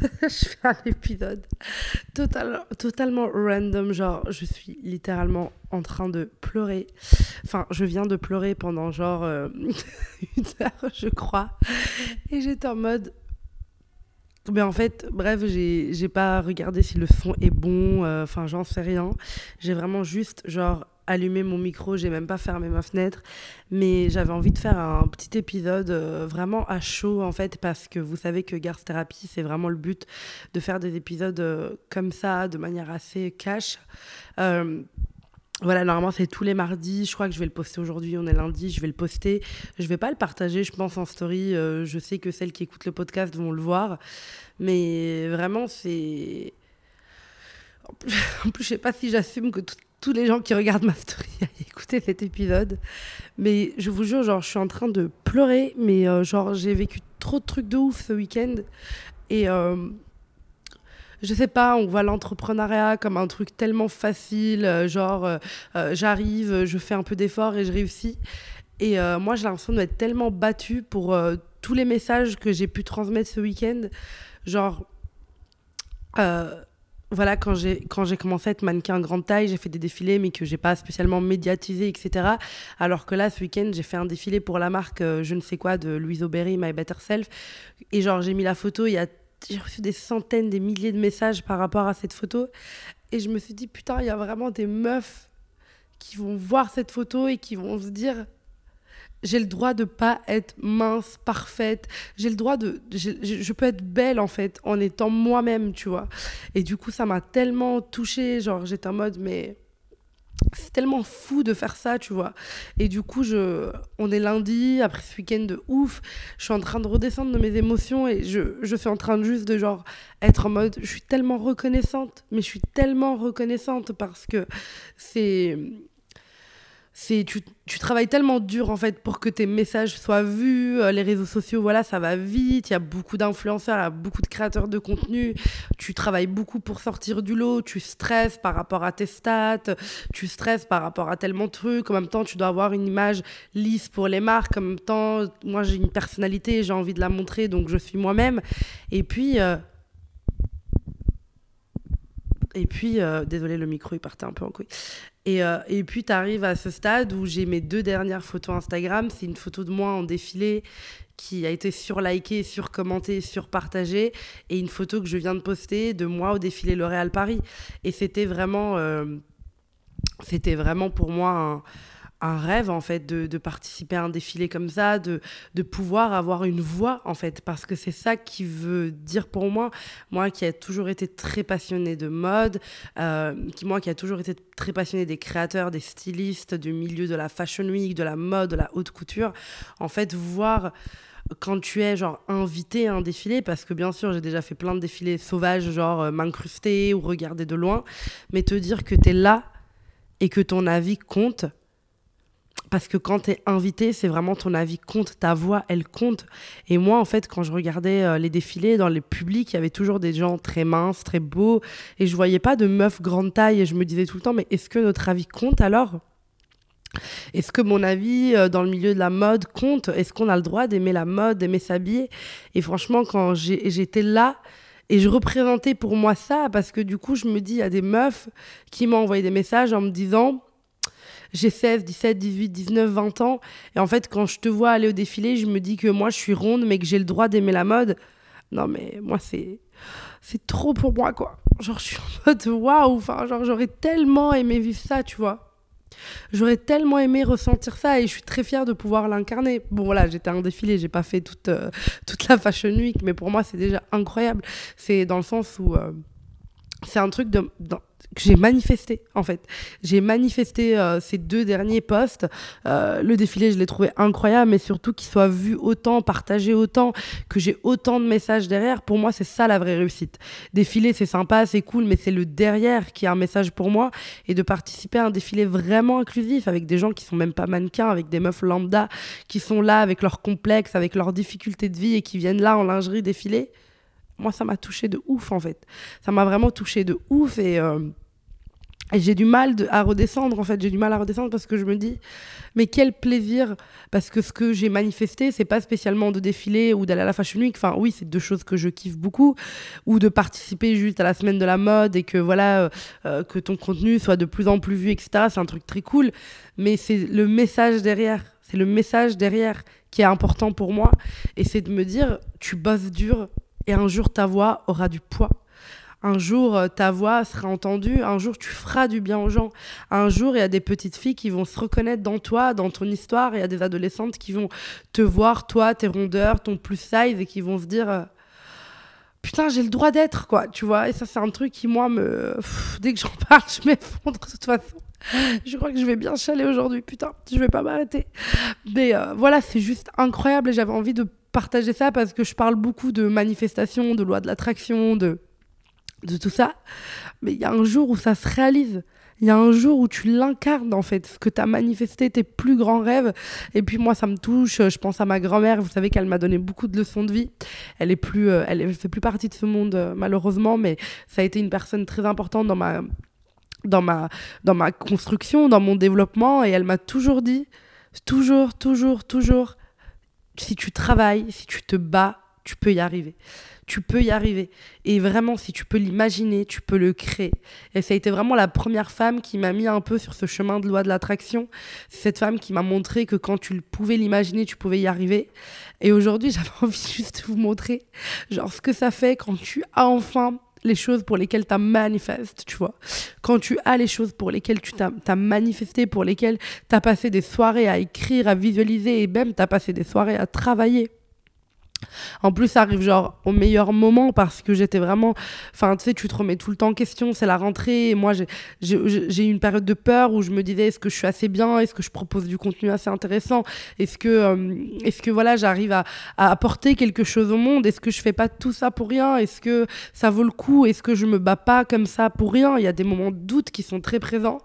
je fais un épisode total, totalement random. Genre, je suis littéralement en train de pleurer. Enfin, je viens de pleurer pendant genre euh, une heure, je crois. Et j'étais en mode. Mais en fait, bref, j'ai pas regardé si le son est bon. euh, Enfin, j'en sais rien. J'ai vraiment juste, genre, allumé mon micro. J'ai même pas fermé ma fenêtre. Mais j'avais envie de faire un petit épisode euh, vraiment à chaud, en fait, parce que vous savez que Garth Therapy, c'est vraiment le but de faire des épisodes euh, comme ça, de manière assez cash. Euh, voilà, normalement c'est tous les mardis. Je crois que je vais le poster aujourd'hui. On est lundi, je vais le poster. Je vais pas le partager, je pense en story. Je sais que celles qui écoutent le podcast vont le voir, mais vraiment c'est. En plus, je sais pas si j'assume que tout- tous les gens qui regardent ma story aillent écouter cet épisode, mais je vous jure, genre je suis en train de pleurer, mais euh, genre j'ai vécu trop de trucs de ouf ce week-end et. euh, je sais pas, on voit l'entrepreneuriat comme un truc tellement facile, euh, genre euh, j'arrive, je fais un peu d'effort et je réussis. Et moi, j'ai l'impression d'être tellement battue pour tous les messages que j'ai pu transmettre ce week-end. Genre, voilà, quand j'ai quand j'ai commencé à être mannequin grande taille, j'ai fait des défilés, mais que j'ai pas spécialement médiatisé, etc. Alors que là, ce week-end, j'ai fait un défilé pour la marque euh, je ne sais quoi de Louise Aubéry, My Better Self. Et genre, j'ai mis la photo, il y a j'ai reçu des centaines, des milliers de messages par rapport à cette photo. Et je me suis dit, putain, il y a vraiment des meufs qui vont voir cette photo et qui vont se dire, j'ai le droit de pas être mince, parfaite. J'ai le droit de, je peux être belle en fait en étant moi-même, tu vois. Et du coup, ça m'a tellement touchée. Genre, j'étais en mode, mais c'est tellement fou de faire ça, tu vois. Et du coup, je, on est lundi, après ce week-end de ouf, je suis en train de redescendre de mes émotions et je, je suis en train de juste de genre être en mode, je suis tellement reconnaissante, mais je suis tellement reconnaissante parce que c'est c'est tu, tu travailles tellement dur en fait pour que tes messages soient vus euh, les réseaux sociaux voilà ça va vite il y a beaucoup d'influenceurs beaucoup de créateurs de contenu. Tu travailles beaucoup pour sortir du lot tu stresses par rapport à tes stats tu stresses par rapport à tellement de trucs. En même temps tu dois avoir une image lisse pour les marques. En même temps moi j'ai une personnalité j'ai envie de la montrer donc je suis moi-même. Et puis euh, et puis, euh, désolé, le micro, il partait un peu en couille. Et, euh, et puis, tu arrives à ce stade où j'ai mes deux dernières photos Instagram. C'est une photo de moi en défilé qui a été surlikée, surcommentée, surpartagée. Et une photo que je viens de poster de moi au défilé L'Oréal Paris. Et c'était vraiment, euh, c'était vraiment pour moi un, un rêve, en fait, de, de participer à un défilé comme ça, de, de pouvoir avoir une voix, en fait. Parce que c'est ça qui veut dire pour moi, moi qui ai toujours été très passionnée de mode, euh, qui, moi qui a toujours été très passionnée des créateurs, des stylistes, du milieu de la fashion week, de la mode, de la haute couture, en fait, voir quand tu es genre invité à un défilé, parce que bien sûr j'ai déjà fait plein de défilés sauvages, genre euh, m'incruster ou regarder de loin, mais te dire que tu es là et que ton avis compte, parce que quand tu es invité, c'est vraiment ton avis compte, ta voix, elle compte. Et moi, en fait, quand je regardais euh, les défilés dans les publics, il y avait toujours des gens très minces, très beaux, et je voyais pas de meufs grande taille, et je me disais tout le temps, mais est-ce que notre avis compte alors? Est-ce que mon avis euh, dans le milieu de la mode compte? Est-ce qu'on a le droit d'aimer la mode, d'aimer s'habiller? Et franchement, quand j'étais là et je représentais pour moi ça, parce que du coup, je me dis, il y a des meufs qui m'ont envoyé des messages en me disant j'ai 16, 17, 18, 19, 20 ans. Et en fait, quand je te vois aller au défilé, je me dis que moi, je suis ronde, mais que j'ai le droit d'aimer la mode. Non, mais moi, c'est. C'est trop pour moi, quoi. Genre, je suis en mode waouh. Enfin, genre, j'aurais tellement aimé vivre ça, tu vois. J'aurais tellement aimé ressentir ça et je suis très fière de pouvoir l'incarner. Bon, voilà, j'étais à un défilé, j'ai pas fait toute, euh, toute la Fashion Week, mais pour moi, c'est déjà incroyable. C'est dans le sens où. euh, c'est un truc de, que j'ai manifesté en fait. J'ai manifesté euh, ces deux derniers posts. Euh, le défilé, je l'ai trouvé incroyable, mais surtout qu'il soit vu autant, partagé autant, que j'ai autant de messages derrière. Pour moi, c'est ça la vraie réussite. Défiler, c'est sympa, c'est cool, mais c'est le derrière qui a un message pour moi. Et de participer à un défilé vraiment inclusif avec des gens qui sont même pas mannequins, avec des meufs lambda qui sont là avec leurs complexes, avec leurs difficultés de vie et qui viennent là en lingerie défiler. Moi, ça m'a touché de ouf en fait. Ça m'a vraiment touché de ouf et. euh, j'ai du mal à redescendre, en fait. J'ai du mal à redescendre parce que je me dis, mais quel plaisir Parce que ce que j'ai manifesté, c'est pas spécialement de défiler ou d'aller à la Fashion Week. Enfin, oui, c'est deux choses que je kiffe beaucoup. Ou de participer juste à la semaine de la mode et que, voilà, euh, euh, que ton contenu soit de plus en plus vu, etc. C'est un truc très cool. Mais c'est le message derrière. C'est le message derrière qui est important pour moi. Et c'est de me dire, tu bosses dur et un jour ta voix aura du poids. Un jour, euh, ta voix sera entendue. Un jour, tu feras du bien aux gens. Un jour, il y a des petites filles qui vont se reconnaître dans toi, dans ton histoire. Il y a des adolescentes qui vont te voir, toi, tes rondeurs, ton plus size, et qui vont se dire euh, Putain, j'ai le droit d'être, quoi. Tu vois Et ça, c'est un truc qui, moi, me. dès que j'en parle, je m'effondre de toute façon. Je crois que je vais bien chaler aujourd'hui, putain, je vais pas m'arrêter. Mais euh, voilà, c'est juste incroyable et j'avais envie de partager ça parce que je parle beaucoup de manifestations, de loi de l'attraction, de de tout ça. Mais il y a un jour où ça se réalise. Il y a un jour où tu l'incarnes, en fait, ce que tu as manifesté, tes plus grands rêves. Et puis moi, ça me touche. Je pense à ma grand-mère. Vous savez qu'elle m'a donné beaucoup de leçons de vie. Elle est plus, euh, elle fait plus partie de ce monde, euh, malheureusement, mais ça a été une personne très importante dans ma, dans ma, dans ma construction, dans mon développement. Et elle m'a toujours dit, toujours, toujours, toujours, si tu travailles, si tu te bats, tu peux y arriver tu peux y arriver. Et vraiment, si tu peux l'imaginer, tu peux le créer. Et ça a été vraiment la première femme qui m'a mis un peu sur ce chemin de loi de l'attraction. Cette femme qui m'a montré que quand tu pouvais l'imaginer, tu pouvais y arriver. Et aujourd'hui, j'avais envie juste de vous montrer, genre, ce que ça fait quand tu as enfin les choses pour lesquelles tu manifesté, tu vois. Quand tu as les choses pour lesquelles tu t'as manifesté, pour lesquelles tu as passé des soirées à écrire, à visualiser et même tu as passé des soirées à travailler en plus, ça arrive genre au meilleur moment parce que j'étais vraiment. Enfin, tu sais, tu te remets tout le temps en question. C'est la rentrée. Moi, j'ai eu une période de peur où je me disais est-ce que je suis assez bien? Est-ce que je propose du contenu assez intéressant? Est-ce que, euh, est-ce que voilà, j'arrive à, apporter quelque chose au monde? Est-ce que je fais pas tout ça pour rien? Est-ce que ça vaut le coup? Est-ce que je me bats pas comme ça pour rien? Il y a des moments de doute qui sont très présents.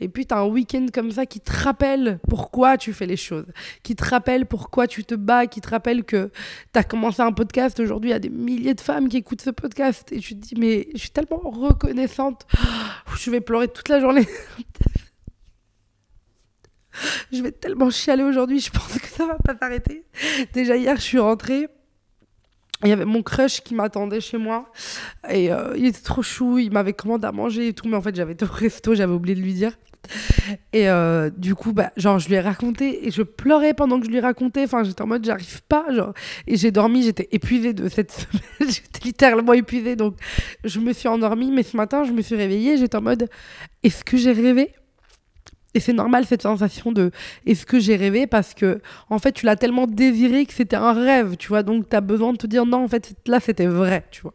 Et puis, tu as un week-end comme ça qui te rappelle pourquoi tu fais les choses, qui te rappelle pourquoi tu te bats, qui te rappelle que tu as commencé un podcast, aujourd'hui il y a des milliers de femmes qui écoutent ce podcast et je te dis mais je suis tellement reconnaissante. Je vais pleurer toute la journée. je vais tellement chialer aujourd'hui, je pense que ça va pas s'arrêter. Déjà hier je suis rentrée. Il y avait mon crush qui m'attendait chez moi et euh, il était trop chou, il m'avait commandé à manger et tout, mais en fait j'avais tout au resto, j'avais oublié de lui dire. Et euh, du coup, bah, je lui ai raconté et je pleurais pendant que je lui racontais. Enfin, j'étais en mode, j'arrive pas. Et j'ai dormi, j'étais épuisée de cette semaine. j'étais littéralement épuisée. Donc, je me suis endormie. Mais ce matin, je me suis réveillée. J'étais en mode, est-ce que j'ai rêvé? Et c'est normal cette sensation de est-ce que j'ai rêvé? Parce que en fait tu l'as tellement désiré que c'était un rêve, tu vois. Donc tu as besoin de te dire non, en fait là c'était vrai, tu vois.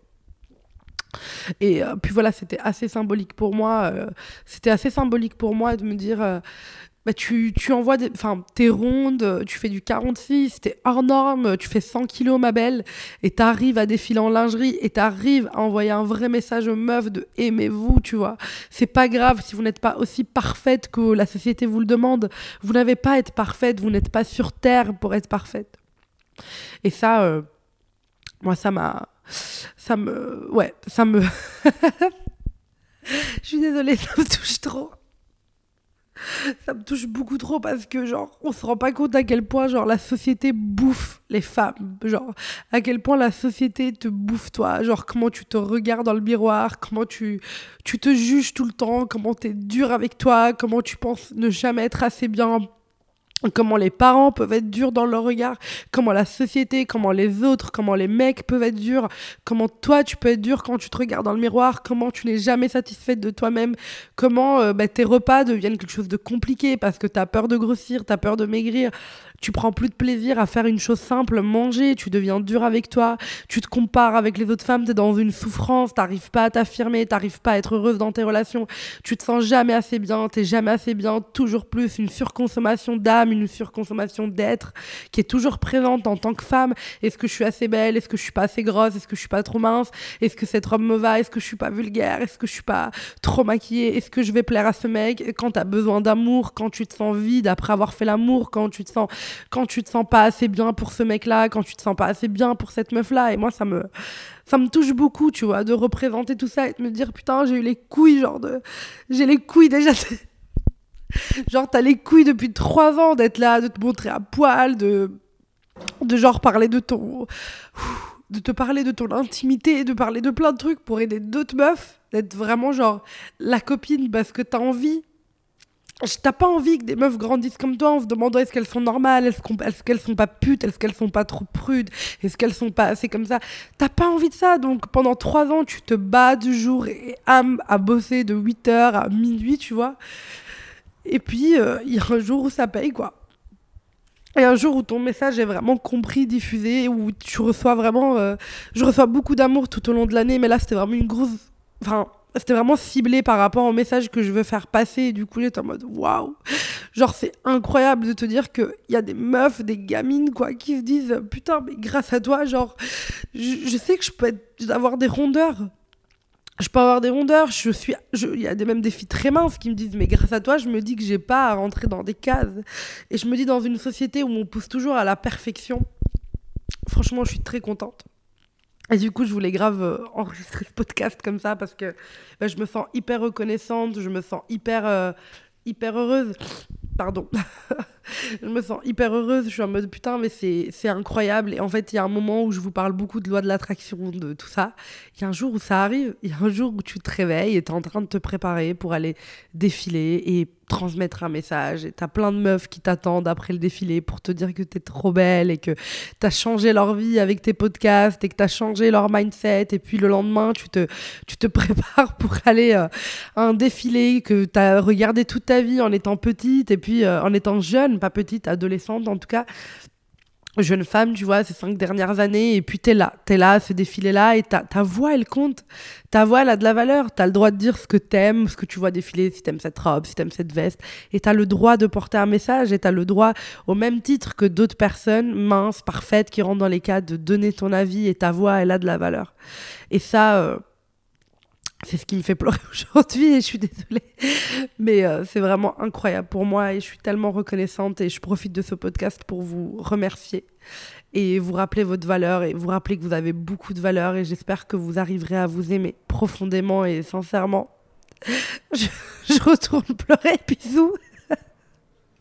Et euh, puis voilà, c'était assez symbolique pour moi. Euh, c'était assez symbolique pour moi de me dire. Euh, bah, tu, tu envoies des. T'es ronde, tu fais du 46, t'es hors norme, tu fais 100 kilos, ma belle, et t'arrives à défiler en lingerie, et t'arrives à envoyer un vrai message aux meufs de aimez-vous, tu vois. C'est pas grave si vous n'êtes pas aussi parfaite que la société vous le demande. Vous n'avez pas à être parfaite, vous n'êtes pas sur terre pour être parfaite. Et ça, moi, ça m'a ça me. Ouais, ça me. Je suis désolée, ça me touche trop. Ça me touche beaucoup trop parce que, genre, on se rend pas compte à quel point, genre, la société bouffe les femmes. Genre, à quel point la société te bouffe, toi. Genre, comment tu te regardes dans le miroir, comment tu, tu te juges tout le temps, comment tu es dur avec toi, comment tu penses ne jamais être assez bien comment les parents peuvent être durs dans leur regard, comment la société, comment les autres, comment les mecs peuvent être durs, comment toi tu peux être dur quand tu te regardes dans le miroir, comment tu n'es jamais satisfaite de toi-même, comment euh, bah, tes repas deviennent quelque chose de compliqué parce que tu as peur de grossir, tu as peur de maigrir, tu prends plus de plaisir à faire une chose simple, manger, tu deviens dur avec toi, tu te compares avec les autres femmes, tu es dans une souffrance, t'arrives pas à t'affirmer, t'arrives pas à être heureuse dans tes relations, tu te sens jamais assez bien, t'es jamais assez bien, toujours plus, une surconsommation d'âme, une surconsommation d'être qui est toujours présente en tant que femme. Est-ce que je suis assez belle? Est-ce que je suis pas assez grosse? Est-ce que je suis pas trop mince? Est-ce que cette robe me va Est-ce que je suis pas vulgaire? Est-ce que je suis pas trop maquillée? Est-ce que je vais plaire à ce mec? Quand tu as besoin d'amour, quand tu te sens vide après avoir fait l'amour, quand tu te sens quand tu te sens pas assez bien pour ce mec-là, quand tu te sens pas assez bien pour cette meuf-là. Et moi, ça me, ça me touche beaucoup, tu vois, de représenter tout ça et de me dire, putain, j'ai eu les couilles, genre de. J'ai les couilles déjà. genre, t'as les couilles depuis trois ans d'être là, de te montrer à poil, de. de genre parler de ton. de te parler de ton intimité, de parler de plein de trucs pour aider d'autres meufs, d'être vraiment genre la copine parce que t'as envie T'as pas envie que des meufs grandissent comme toi en se demandant est-ce qu'elles sont normales, est-ce qu'elles sont pas putes, est-ce qu'elles sont pas trop prudes, est-ce qu'elles sont pas assez comme ça. T'as pas envie de ça, donc pendant trois ans, tu te bats du jour et âme à bosser de 8h à minuit, tu vois. Et puis, euh, il y a un jour où ça paye, quoi. Et un jour où ton message est vraiment compris, diffusé, où tu reçois vraiment... Euh, je reçois beaucoup d'amour tout au long de l'année, mais là, c'était vraiment une grosse... Enfin, c'était vraiment ciblé par rapport au message que je veux faire passer. Et du coup, j'étais en mode waouh! Genre, c'est incroyable de te dire qu'il y a des meufs, des gamines, quoi, qui se disent putain, mais grâce à toi, genre, je, sais que je peux avoir des rondeurs. Je peux avoir des rondeurs. Je suis, il y a des, même des filles très minces qui me disent mais grâce à toi, je me dis que j'ai pas à rentrer dans des cases. Et je me dis dans une société où on pousse toujours à la perfection. Franchement, je suis très contente. Et du coup, je voulais grave euh, enregistrer ce podcast comme ça parce que bah, je me sens hyper reconnaissante, je me sens hyper, euh, hyper heureuse. Pardon. je me sens hyper heureuse. Je suis en mode putain, mais c'est incroyable. Et en fait, il y a un moment où je vous parle beaucoup de loi de l'attraction, de tout ça. Il y a un jour où ça arrive. Il y a un jour où tu te réveilles et tu es en train de te préparer pour aller défiler et transmettre un message et t'as plein de meufs qui t'attendent après le défilé pour te dire que t'es trop belle et que t'as changé leur vie avec tes podcasts et que t'as changé leur mindset et puis le lendemain tu te, tu te prépares pour aller euh, à un défilé que t'as regardé toute ta vie en étant petite et puis euh, en étant pas petite, adolescente en tout cas jeune femme, tu vois, ces cinq dernières années, et puis t'es là, t'es là, ce défilé-là, et ta, ta voix, elle compte. Ta voix, elle a de la valeur. T'as le droit de dire ce que t'aimes, ce que tu vois défiler, si t'aimes cette robe, si t'aimes cette veste, et t'as le droit de porter un message, et t'as le droit, au même titre que d'autres personnes minces, parfaites, qui rentrent dans les cas, de donner ton avis, et ta voix, elle a de la valeur. Et ça... Euh, c'est ce qui me fait pleurer aujourd'hui et je suis désolée. Mais euh, c'est vraiment incroyable pour moi et je suis tellement reconnaissante et je profite de ce podcast pour vous remercier et vous rappeler votre valeur et vous rappeler que vous avez beaucoup de valeur et j'espère que vous arriverez à vous aimer profondément et sincèrement. Je, je retourne pleurer, bisous.